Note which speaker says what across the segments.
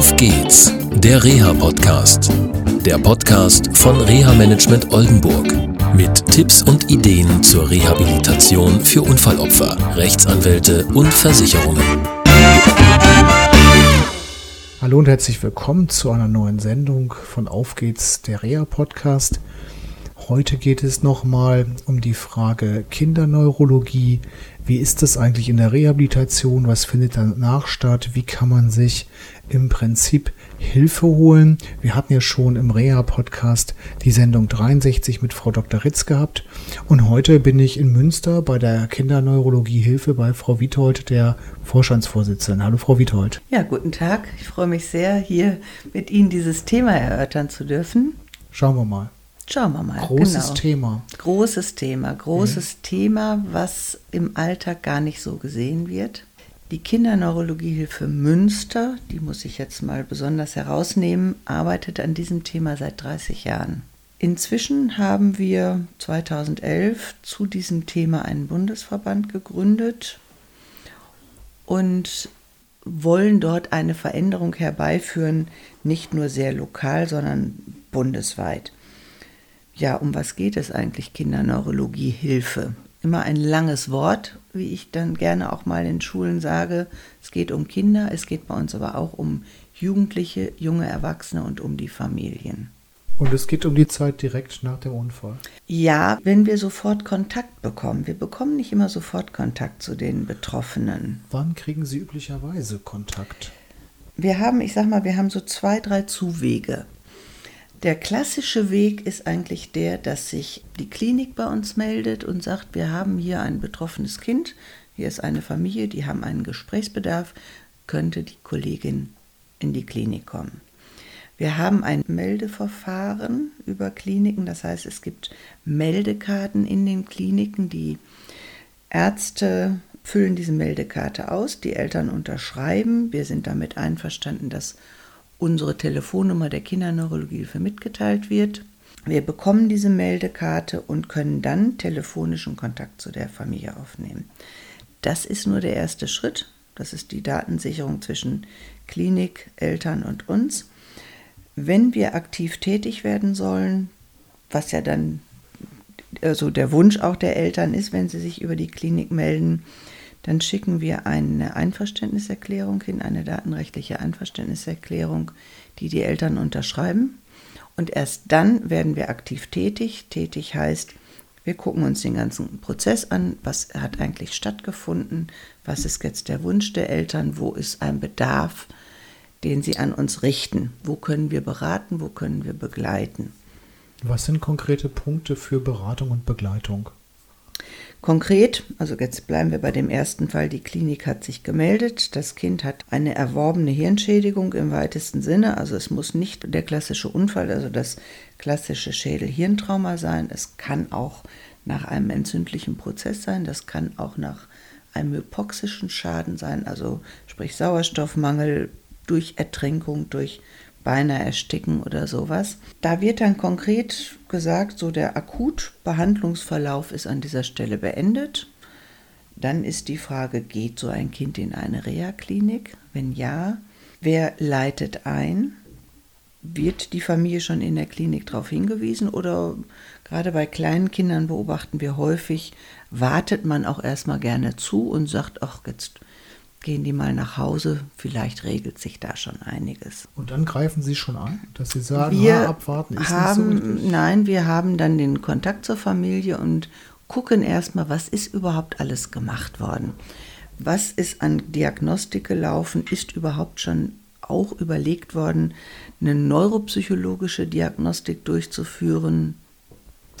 Speaker 1: Auf geht's, der Reha-Podcast. Der Podcast von Reha Management Oldenburg. Mit Tipps und Ideen zur Rehabilitation für Unfallopfer, Rechtsanwälte und Versicherungen.
Speaker 2: Hallo und herzlich willkommen zu einer neuen Sendung von Auf geht's, der Reha-Podcast. Heute geht es nochmal um die Frage Kinderneurologie. Wie ist das eigentlich in der Rehabilitation? Was findet danach statt? Wie kann man sich im Prinzip Hilfe holen? Wir hatten ja schon im Reha-Podcast die Sendung 63 mit Frau Dr. Ritz gehabt. Und heute bin ich in Münster bei der Kinderneurologie Hilfe bei Frau Witold, der Vorstandsvorsitzenden. Hallo Frau Witold.
Speaker 3: Ja, guten Tag. Ich freue mich sehr, hier mit Ihnen dieses Thema erörtern zu dürfen.
Speaker 2: Schauen wir mal.
Speaker 3: Schauen wir mal.
Speaker 2: Großes
Speaker 3: genau.
Speaker 2: Thema.
Speaker 3: Großes Thema. Großes mhm. Thema, was im Alltag gar nicht so gesehen wird. Die Kinderneurologiehilfe Münster, die muss ich jetzt mal besonders herausnehmen, arbeitet an diesem Thema seit 30 Jahren. Inzwischen haben wir 2011 zu diesem Thema einen Bundesverband gegründet und wollen dort eine Veränderung herbeiführen, nicht nur sehr lokal, sondern bundesweit ja, um was geht es eigentlich, Kinderneurologie Hilfe? Immer ein langes Wort, wie ich dann gerne auch mal in Schulen sage. Es geht um Kinder, es geht bei uns aber auch um Jugendliche, junge Erwachsene und um die Familien.
Speaker 2: Und es geht um die Zeit direkt nach dem Unfall.
Speaker 3: Ja, wenn wir sofort Kontakt bekommen. Wir bekommen nicht immer sofort Kontakt zu den Betroffenen.
Speaker 2: Wann kriegen Sie üblicherweise Kontakt?
Speaker 3: Wir haben, ich sag mal, wir haben so zwei, drei Zuwege. Der klassische Weg ist eigentlich der, dass sich die Klinik bei uns meldet und sagt, wir haben hier ein betroffenes Kind, hier ist eine Familie, die haben einen Gesprächsbedarf, könnte die Kollegin in die Klinik kommen. Wir haben ein Meldeverfahren über Kliniken, das heißt es gibt Meldekarten in den Kliniken, die Ärzte füllen diese Meldekarte aus, die Eltern unterschreiben, wir sind damit einverstanden, dass unsere Telefonnummer der Kinderneurologiehilfe mitgeteilt wird. Wir bekommen diese Meldekarte und können dann telefonischen Kontakt zu der Familie aufnehmen. Das ist nur der erste Schritt. Das ist die Datensicherung zwischen Klinik, Eltern und uns. Wenn wir aktiv tätig werden sollen, was ja dann also der Wunsch auch der Eltern ist, wenn sie sich über die Klinik melden, dann schicken wir eine Einverständniserklärung hin, eine datenrechtliche Einverständniserklärung, die die Eltern unterschreiben. Und erst dann werden wir aktiv tätig. Tätig heißt, wir gucken uns den ganzen Prozess an, was hat eigentlich stattgefunden, was ist jetzt der Wunsch der Eltern, wo ist ein Bedarf, den sie an uns richten, wo können wir beraten, wo können wir begleiten.
Speaker 2: Was sind konkrete Punkte für Beratung und Begleitung?
Speaker 3: Konkret, also jetzt bleiben wir bei dem ersten Fall, die Klinik hat sich gemeldet, das Kind hat eine erworbene Hirnschädigung im weitesten Sinne, also es muss nicht der klassische Unfall, also das klassische Schädel-Hirntrauma sein, es kann auch nach einem entzündlichen Prozess sein, das kann auch nach einem hypoxischen Schaden sein, also sprich Sauerstoffmangel durch Ertrinkung, durch beinahe ersticken oder sowas. Da wird dann konkret gesagt, so der Akutbehandlungsverlauf ist an dieser Stelle beendet. Dann ist die Frage, geht so ein Kind in eine Reha-Klinik? Wenn ja, wer leitet ein? Wird die Familie schon in der Klinik darauf hingewiesen oder gerade bei kleinen Kindern beobachten wir häufig, wartet man auch erstmal gerne zu und sagt, ach, jetzt gehen die mal nach Hause, vielleicht regelt sich da schon einiges.
Speaker 2: Und dann greifen Sie schon an, dass Sie sagen,
Speaker 3: wir
Speaker 2: ha, abwarten ist
Speaker 3: haben,
Speaker 2: nicht so
Speaker 3: Nein, wir haben dann den Kontakt zur Familie und gucken erstmal, was ist überhaupt alles gemacht worden. Was ist an Diagnostik gelaufen? Ist überhaupt schon auch überlegt worden, eine neuropsychologische Diagnostik durchzuführen?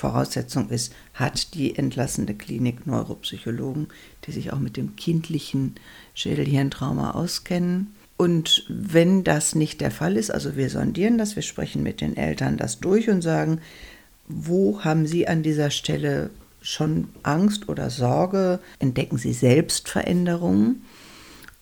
Speaker 3: Voraussetzung ist, hat die entlassene Klinik Neuropsychologen, die sich auch mit dem kindlichen Schädelhirntrauma auskennen. Und wenn das nicht der Fall ist, also wir sondieren das, wir sprechen mit den Eltern das durch und sagen, wo haben Sie an dieser Stelle schon Angst oder Sorge? Entdecken Sie selbst Veränderungen?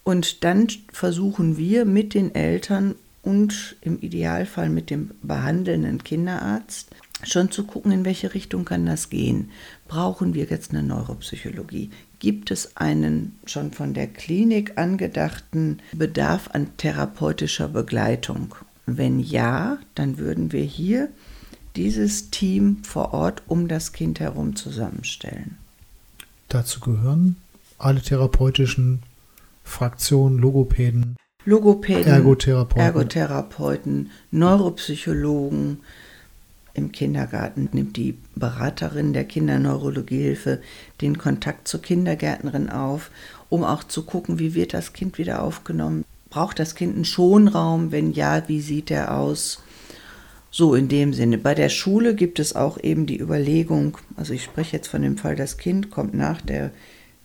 Speaker 3: Und dann versuchen wir mit den Eltern und im Idealfall mit dem behandelnden Kinderarzt schon zu gucken, in welche Richtung kann das gehen. Brauchen wir jetzt eine Neuropsychologie? gibt es einen schon von der Klinik angedachten Bedarf an therapeutischer Begleitung? Wenn ja, dann würden wir hier dieses Team vor Ort um das Kind herum zusammenstellen.
Speaker 2: Dazu gehören alle therapeutischen Fraktionen, Logopäden,
Speaker 3: Logopäden,
Speaker 2: Ergotherapeuten.
Speaker 3: Ergotherapeuten, Neuropsychologen. Im Kindergarten nimmt die Beraterin der Kinderneurologiehilfe den Kontakt zur Kindergärtnerin auf, um auch zu gucken, wie wird das Kind wieder aufgenommen. Braucht das Kind einen Schonraum? Wenn ja, wie sieht er aus? So in dem Sinne. Bei der Schule gibt es auch eben die Überlegung, also ich spreche jetzt von dem Fall, das Kind kommt nach, der,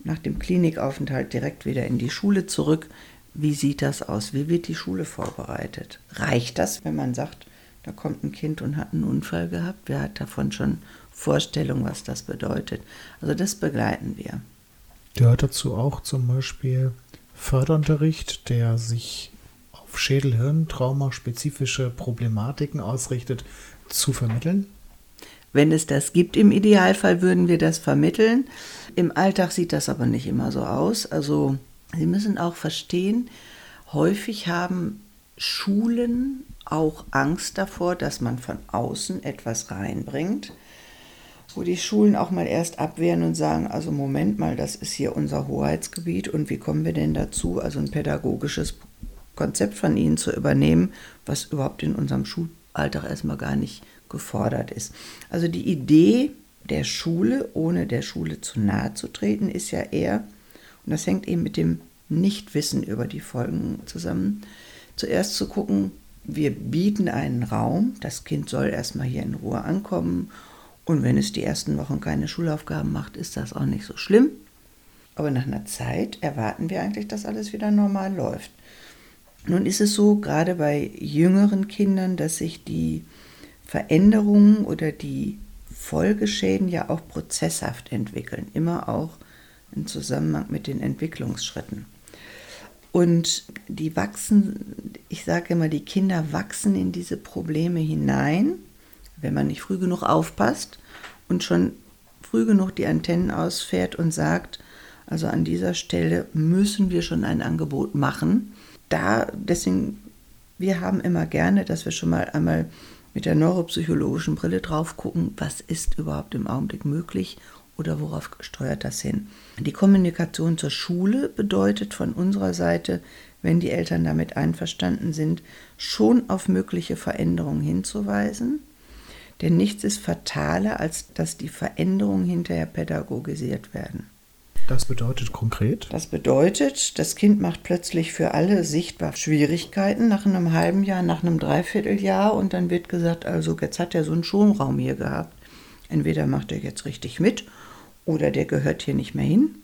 Speaker 3: nach dem Klinikaufenthalt direkt wieder in die Schule zurück. Wie sieht das aus? Wie wird die Schule vorbereitet? Reicht das, wenn man sagt, da kommt ein Kind und hat einen Unfall gehabt? Wer hat davon schon Vorstellung, was das bedeutet? Also das begleiten wir.
Speaker 2: Gehört dazu auch zum Beispiel Förderunterricht, der sich auf Schädel-Hirn-Trauma spezifische Problematiken ausrichtet, zu vermitteln?
Speaker 3: Wenn es das gibt, im Idealfall würden wir das vermitteln. Im Alltag sieht das aber nicht immer so aus. Also Sie müssen auch verstehen, häufig haben Schulen auch Angst davor, dass man von außen etwas reinbringt, wo die Schulen auch mal erst abwehren und sagen, also Moment mal, das ist hier unser Hoheitsgebiet und wie kommen wir denn dazu, also ein pädagogisches Konzept von ihnen zu übernehmen, was überhaupt in unserem Schulalltag erstmal gar nicht gefordert ist. Also die Idee der Schule, ohne der Schule zu nahe zu treten, ist ja eher, und das hängt eben mit dem Nichtwissen über die Folgen zusammen. Zuerst zu gucken, wir bieten einen Raum, das Kind soll erstmal hier in Ruhe ankommen und wenn es die ersten Wochen keine Schulaufgaben macht, ist das auch nicht so schlimm. Aber nach einer Zeit erwarten wir eigentlich, dass alles wieder normal läuft. Nun ist es so, gerade bei jüngeren Kindern, dass sich die Veränderungen oder die Folgeschäden ja auch prozesshaft entwickeln, immer auch im Zusammenhang mit den Entwicklungsschritten. Und die wachsen, ich sage immer, die Kinder wachsen in diese Probleme hinein, wenn man nicht früh genug aufpasst und schon früh genug die Antennen ausfährt und sagt, also an dieser Stelle müssen wir schon ein Angebot machen. Da, deswegen, wir haben immer gerne, dass wir schon mal einmal mit der neuropsychologischen Brille drauf gucken, was ist überhaupt im Augenblick möglich oder worauf steuert das hin? Die Kommunikation zur Schule bedeutet von unserer Seite, wenn die Eltern damit einverstanden sind, schon auf mögliche Veränderungen hinzuweisen. Denn nichts ist fataler, als dass die Veränderungen hinterher pädagogisiert werden.
Speaker 2: Das bedeutet konkret?
Speaker 3: Das bedeutet, das Kind macht plötzlich für alle sichtbar Schwierigkeiten nach einem halben Jahr, nach einem Dreivierteljahr und dann wird gesagt, also jetzt hat er so einen Schonraum hier gehabt. Entweder macht er jetzt richtig mit oder der gehört hier nicht mehr hin.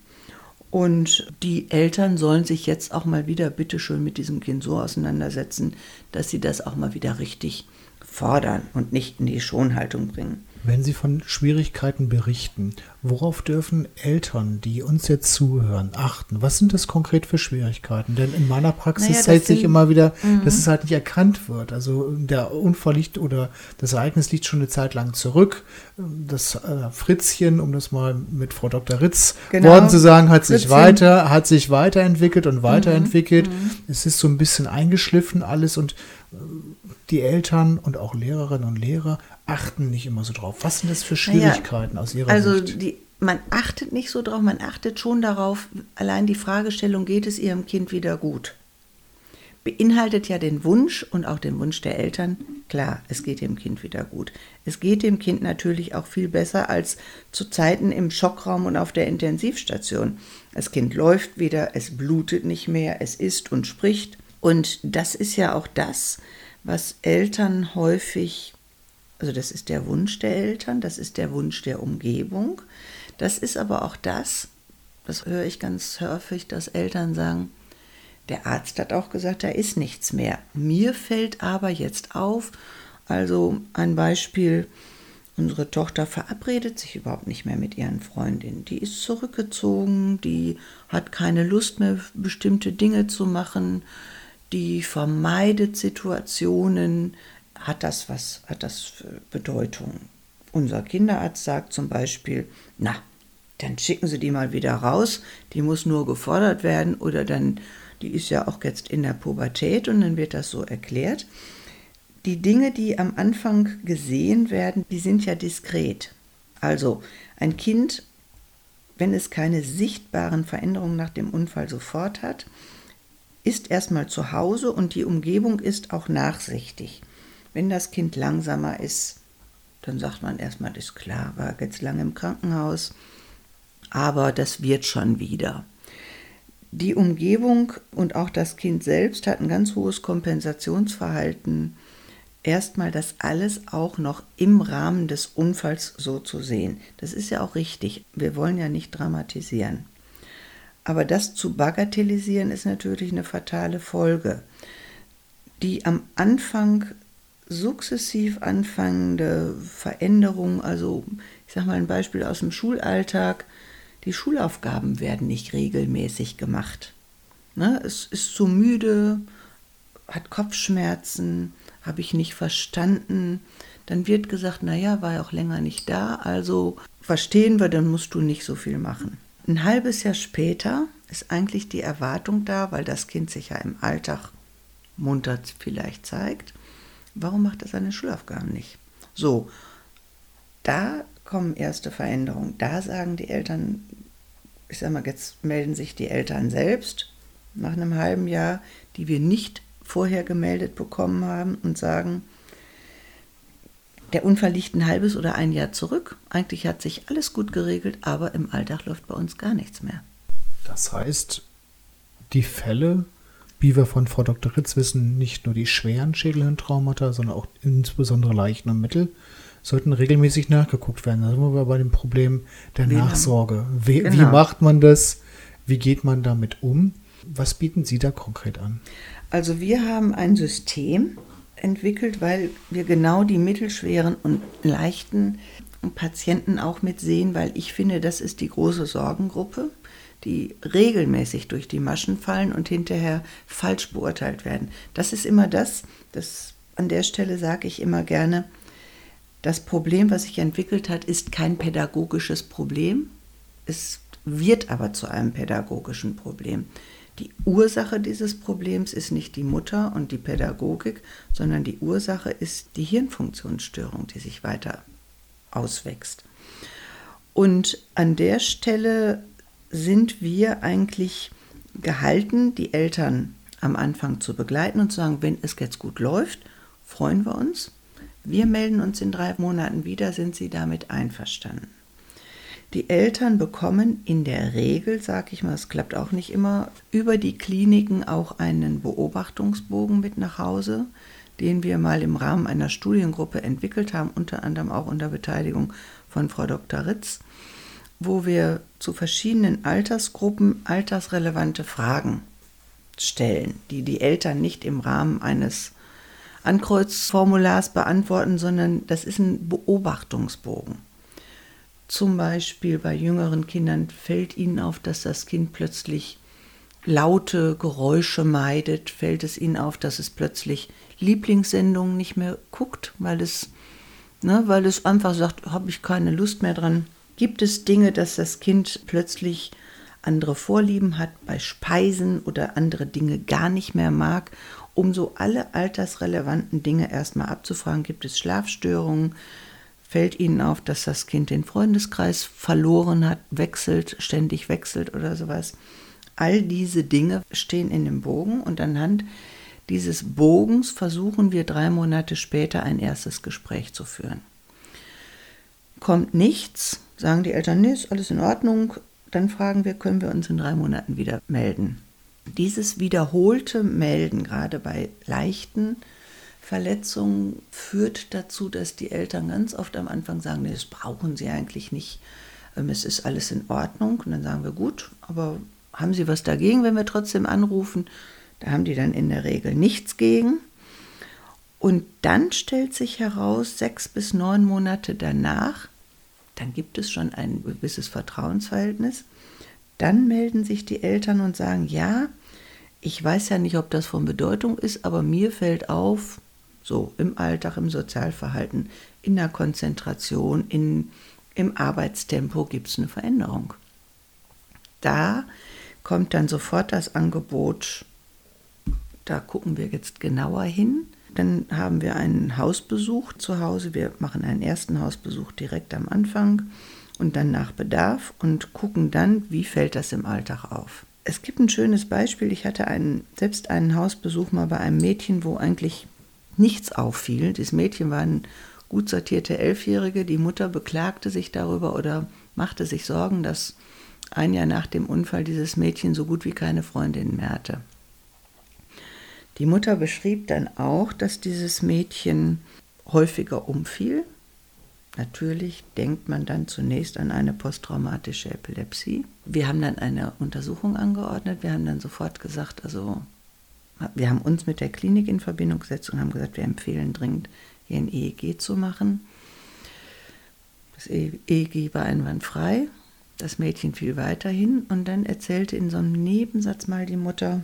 Speaker 3: Und die Eltern sollen sich jetzt auch mal wieder bitteschön mit diesem Kind so auseinandersetzen, dass sie das auch mal wieder richtig fordern und nicht in die Schonhaltung bringen.
Speaker 2: Wenn Sie von Schwierigkeiten berichten, worauf dürfen Eltern, die uns jetzt zuhören, achten? Was sind das konkret für Schwierigkeiten? Denn in meiner Praxis naja, zeigt sich immer wieder, mhm. dass es halt nicht erkannt wird. Also der Unfall liegt oder das Ereignis liegt schon eine Zeit lang zurück. Das äh, Fritzchen, um das mal mit Frau Dr. Ritz genau. Worten zu sagen, hat Fritzchen. sich weiter, hat sich weiterentwickelt und weiterentwickelt. Mhm. Mhm. Es ist so ein bisschen eingeschliffen alles und äh, die Eltern und auch Lehrerinnen und Lehrer achten nicht immer so drauf. Was sind das für Schwierigkeiten naja, aus Ihrer
Speaker 3: also
Speaker 2: Sicht?
Speaker 3: Also man achtet nicht so drauf, man achtet schon darauf, allein die Fragestellung, geht es Ihrem Kind wieder gut? Beinhaltet ja den Wunsch und auch den Wunsch der Eltern, klar, es geht dem Kind wieder gut. Es geht dem Kind natürlich auch viel besser als zu Zeiten im Schockraum und auf der Intensivstation. Das Kind läuft wieder, es blutet nicht mehr, es isst und spricht. Und das ist ja auch das, was Eltern häufig also das ist der Wunsch der Eltern, das ist der Wunsch der Umgebung. Das ist aber auch das, das höre ich ganz häufig, dass Eltern sagen, der Arzt hat auch gesagt, da ist nichts mehr. Mir fällt aber jetzt auf, also ein Beispiel, unsere Tochter verabredet sich überhaupt nicht mehr mit ihren Freundinnen. Die ist zurückgezogen, die hat keine Lust mehr, bestimmte Dinge zu machen, die vermeidet Situationen, hat das was, hat das Bedeutung? Unser Kinderarzt sagt zum Beispiel, na, dann schicken sie die mal wieder raus. Die muss nur gefordert werden oder dann, die ist ja auch jetzt in der Pubertät und dann wird das so erklärt. Die Dinge, die am Anfang gesehen werden, die sind ja diskret. Also ein Kind, wenn es keine sichtbaren Veränderungen nach dem Unfall sofort hat, ist erstmal zu Hause und die Umgebung ist auch nachsichtig. Wenn das Kind langsamer ist, dann sagt man erstmal, ist klar, war jetzt lange im Krankenhaus, aber das wird schon wieder. Die Umgebung und auch das Kind selbst hat ein ganz hohes Kompensationsverhalten. Erstmal das alles auch noch im Rahmen des Unfalls so zu sehen. Das ist ja auch richtig. Wir wollen ja nicht dramatisieren. Aber das zu bagatellisieren ist natürlich eine fatale Folge. Die am Anfang sukzessiv anfangende Veränderung, also ich sage mal ein Beispiel aus dem Schulalltag, die Schulaufgaben werden nicht regelmäßig gemacht. Ne? Es ist zu müde, hat Kopfschmerzen, habe ich nicht verstanden. Dann wird gesagt, naja, war ja auch länger nicht da, also verstehen wir, dann musst du nicht so viel machen. Ein halbes Jahr später ist eigentlich die Erwartung da, weil das Kind sich ja im Alltag munter vielleicht zeigt. Warum macht er seine Schulaufgaben nicht? So, da kommen erste Veränderungen. Da sagen die Eltern, ich sag mal, jetzt melden sich die Eltern selbst nach einem halben Jahr, die wir nicht vorher gemeldet bekommen haben und sagen, der Unfall liegt ein halbes oder ein Jahr zurück. Eigentlich hat sich alles gut geregelt, aber im Alltag läuft bei uns gar nichts mehr.
Speaker 2: Das heißt, die Fälle, wie wir von Frau Dr. Ritz wissen, nicht nur die schweren Schädelhirntraumata, sondern auch insbesondere leichten und mittel, sollten regelmäßig nachgeguckt werden. Da sind wir bei dem Problem der wie Nachsorge. Wie, genau. wie macht man das? Wie geht man damit um? Was bieten Sie da konkret an?
Speaker 3: Also wir haben ein System entwickelt, weil wir genau die mittelschweren und leichten Patienten auch mitsehen, weil ich finde, das ist die große Sorgengruppe, die regelmäßig durch die Maschen fallen und hinterher falsch beurteilt werden. Das ist immer das, das an der Stelle sage ich immer gerne, das Problem, was sich entwickelt hat, ist kein pädagogisches Problem. Es wird aber zu einem pädagogischen Problem. Die Ursache dieses Problems ist nicht die Mutter und die Pädagogik, sondern die Ursache ist die Hirnfunktionsstörung, die sich weiter auswächst. Und an der Stelle sind wir eigentlich gehalten, die Eltern am Anfang zu begleiten und zu sagen, wenn es jetzt gut läuft, freuen wir uns. Wir melden uns in drei Monaten wieder, sind Sie damit einverstanden? Die Eltern bekommen in der Regel, sage ich mal, es klappt auch nicht immer, über die Kliniken auch einen Beobachtungsbogen mit nach Hause, den wir mal im Rahmen einer Studiengruppe entwickelt haben, unter anderem auch unter Beteiligung von Frau Dr. Ritz, wo wir zu verschiedenen Altersgruppen altersrelevante Fragen stellen, die die Eltern nicht im Rahmen eines Ankreuzformulars beantworten, sondern das ist ein Beobachtungsbogen. Zum Beispiel bei jüngeren Kindern fällt ihnen auf, dass das Kind plötzlich laute Geräusche meidet, fällt es ihnen auf, dass es plötzlich Lieblingssendungen nicht mehr guckt, weil es, ne, weil es einfach sagt, habe ich keine Lust mehr dran. Gibt es Dinge, dass das Kind plötzlich andere Vorlieben hat bei Speisen oder andere Dinge gar nicht mehr mag, um so alle altersrelevanten Dinge erstmal abzufragen. Gibt es Schlafstörungen? Fällt ihnen auf, dass das Kind den Freundeskreis verloren hat, wechselt, ständig wechselt oder sowas. All diese Dinge stehen in dem Bogen und anhand dieses Bogens versuchen wir drei Monate später ein erstes Gespräch zu führen. Kommt nichts, sagen die Eltern, nee, ist alles in Ordnung, dann fragen wir, können wir uns in drei Monaten wieder melden. Dieses wiederholte Melden, gerade bei leichten Verletzung führt dazu, dass die Eltern ganz oft am Anfang sagen, nee, das brauchen sie eigentlich nicht, ähm, es ist alles in Ordnung. Und dann sagen wir, gut, aber haben Sie was dagegen, wenn wir trotzdem anrufen? Da haben die dann in der Regel nichts gegen. Und dann stellt sich heraus, sechs bis neun Monate danach, dann gibt es schon ein gewisses Vertrauensverhältnis, dann melden sich die Eltern und sagen, ja, ich weiß ja nicht, ob das von Bedeutung ist, aber mir fällt auf, so im Alltag, im Sozialverhalten, in der Konzentration, in, im Arbeitstempo gibt es eine Veränderung. Da kommt dann sofort das Angebot, da gucken wir jetzt genauer hin. Dann haben wir einen Hausbesuch zu Hause. Wir machen einen ersten Hausbesuch direkt am Anfang und dann nach Bedarf und gucken dann, wie fällt das im Alltag auf. Es gibt ein schönes Beispiel. Ich hatte einen, selbst einen Hausbesuch mal bei einem Mädchen, wo eigentlich nichts auffiel. Das Mädchen war ein gut sortierte Elfjährige. Die Mutter beklagte sich darüber oder machte sich Sorgen, dass ein Jahr nach dem Unfall dieses Mädchen so gut wie keine Freundin mehr hatte. Die Mutter beschrieb dann auch, dass dieses Mädchen häufiger umfiel. Natürlich denkt man dann zunächst an eine posttraumatische Epilepsie. Wir haben dann eine Untersuchung angeordnet. Wir haben dann sofort gesagt, also wir haben uns mit der Klinik in Verbindung gesetzt und haben gesagt, wir empfehlen dringend, hier ein EEG zu machen. Das EEG war einwandfrei. Das Mädchen fiel weiterhin und dann erzählte in so einem Nebensatz mal die Mutter,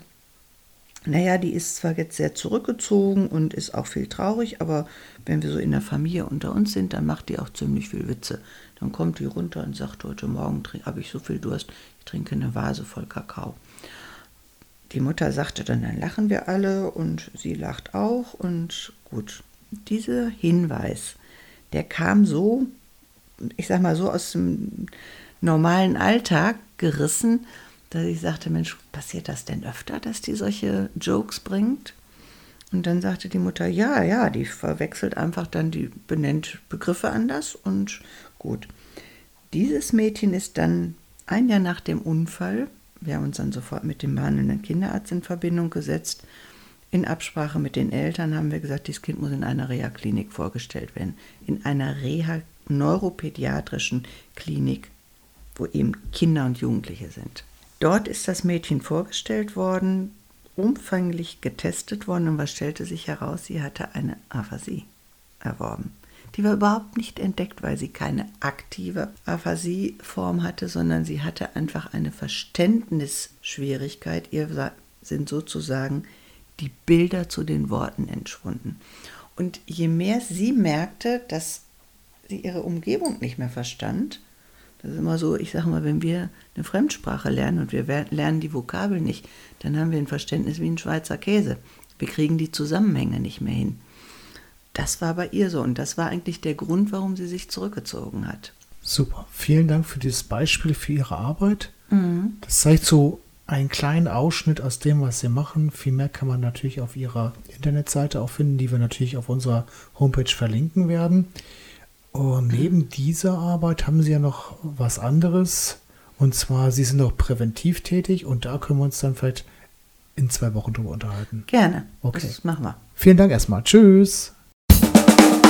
Speaker 3: naja, die ist zwar jetzt sehr zurückgezogen und ist auch viel traurig, aber wenn wir so in der Familie unter uns sind, dann macht die auch ziemlich viel Witze. Dann kommt die runter und sagt, heute Morgen habe ich so viel Durst, ich trinke eine Vase voll Kakao. Die Mutter sagte dann, dann lachen wir alle und sie lacht auch und gut. Dieser Hinweis, der kam so, ich sag mal so aus dem normalen Alltag gerissen, dass ich sagte, Mensch, passiert das denn öfter, dass die solche Jokes bringt? Und dann sagte die Mutter, ja, ja, die verwechselt einfach dann, die benennt Begriffe anders und gut. Dieses Mädchen ist dann ein Jahr nach dem Unfall, wir haben uns dann sofort mit dem behandelnden Kinderarzt in Verbindung gesetzt. In Absprache mit den Eltern haben wir gesagt, dieses Kind muss in einer Reha-Klinik vorgestellt werden. In einer Reha-neuropädiatrischen Klinik, wo eben Kinder und Jugendliche sind. Dort ist das Mädchen vorgestellt worden, umfänglich getestet worden und was stellte sich heraus? Sie hatte eine Aphasie erworben. Die war überhaupt nicht entdeckt, weil sie keine aktive Aphasieform hatte, sondern sie hatte einfach eine Verständnisschwierigkeit. Ihr sind sozusagen die Bilder zu den Worten entschwunden. Und je mehr sie merkte, dass sie ihre Umgebung nicht mehr verstand, das ist immer so, ich sage mal, wenn wir eine Fremdsprache lernen und wir lernen die Vokabeln nicht, dann haben wir ein Verständnis wie ein Schweizer Käse. Wir kriegen die Zusammenhänge nicht mehr hin. Das war bei ihr so und das war eigentlich der Grund, warum sie sich zurückgezogen hat.
Speaker 2: Super. Vielen Dank für dieses Beispiel, für Ihre Arbeit. Mhm. Das zeigt so einen kleinen Ausschnitt aus dem, was Sie machen. Viel mehr kann man natürlich auf Ihrer Internetseite auch finden, die wir natürlich auf unserer Homepage verlinken werden. Und neben dieser Arbeit haben Sie ja noch was anderes. Und zwar, Sie sind auch präventiv tätig und da können wir uns dann vielleicht in zwei Wochen drüber unterhalten.
Speaker 3: Gerne. Okay. Das machen wir.
Speaker 2: Vielen Dank erstmal. Tschüss.